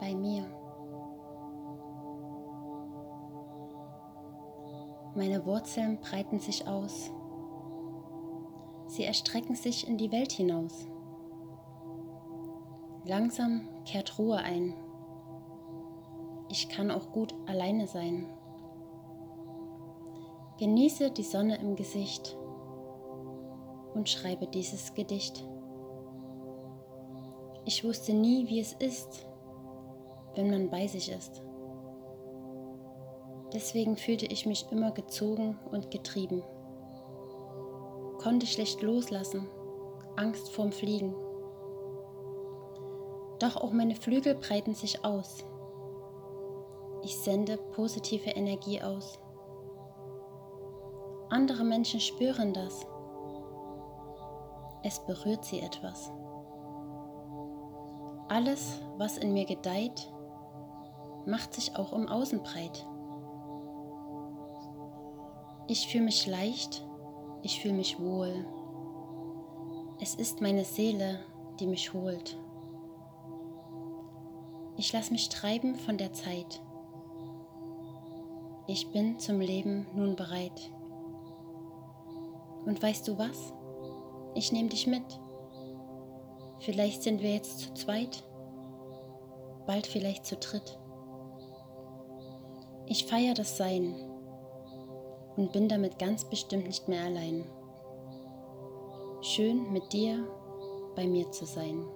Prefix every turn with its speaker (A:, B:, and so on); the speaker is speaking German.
A: bei mir. Meine Wurzeln breiten sich aus. Sie erstrecken sich in die Welt hinaus. Langsam kehrt Ruhe ein. Ich kann auch gut alleine sein. Genieße die Sonne im Gesicht und schreibe dieses Gedicht. Ich wusste nie, wie es ist, wenn man bei sich ist. Deswegen fühlte ich mich immer gezogen und getrieben. Konnte schlecht loslassen, Angst vorm Fliegen. Doch auch meine Flügel breiten sich aus. Ich sende positive Energie aus. Andere Menschen spüren das. Es berührt sie etwas. Alles, was in mir gedeiht, macht sich auch im Außen breit. Ich fühle mich leicht, ich fühle mich wohl. Es ist meine Seele, die mich holt. Ich lasse mich treiben von der Zeit. Ich bin zum Leben nun bereit. Und weißt du was? Ich nehme dich mit. Vielleicht sind wir jetzt zu zweit, bald vielleicht zu dritt. Ich feiere das Sein und bin damit ganz bestimmt nicht mehr allein. Schön mit dir bei mir zu sein.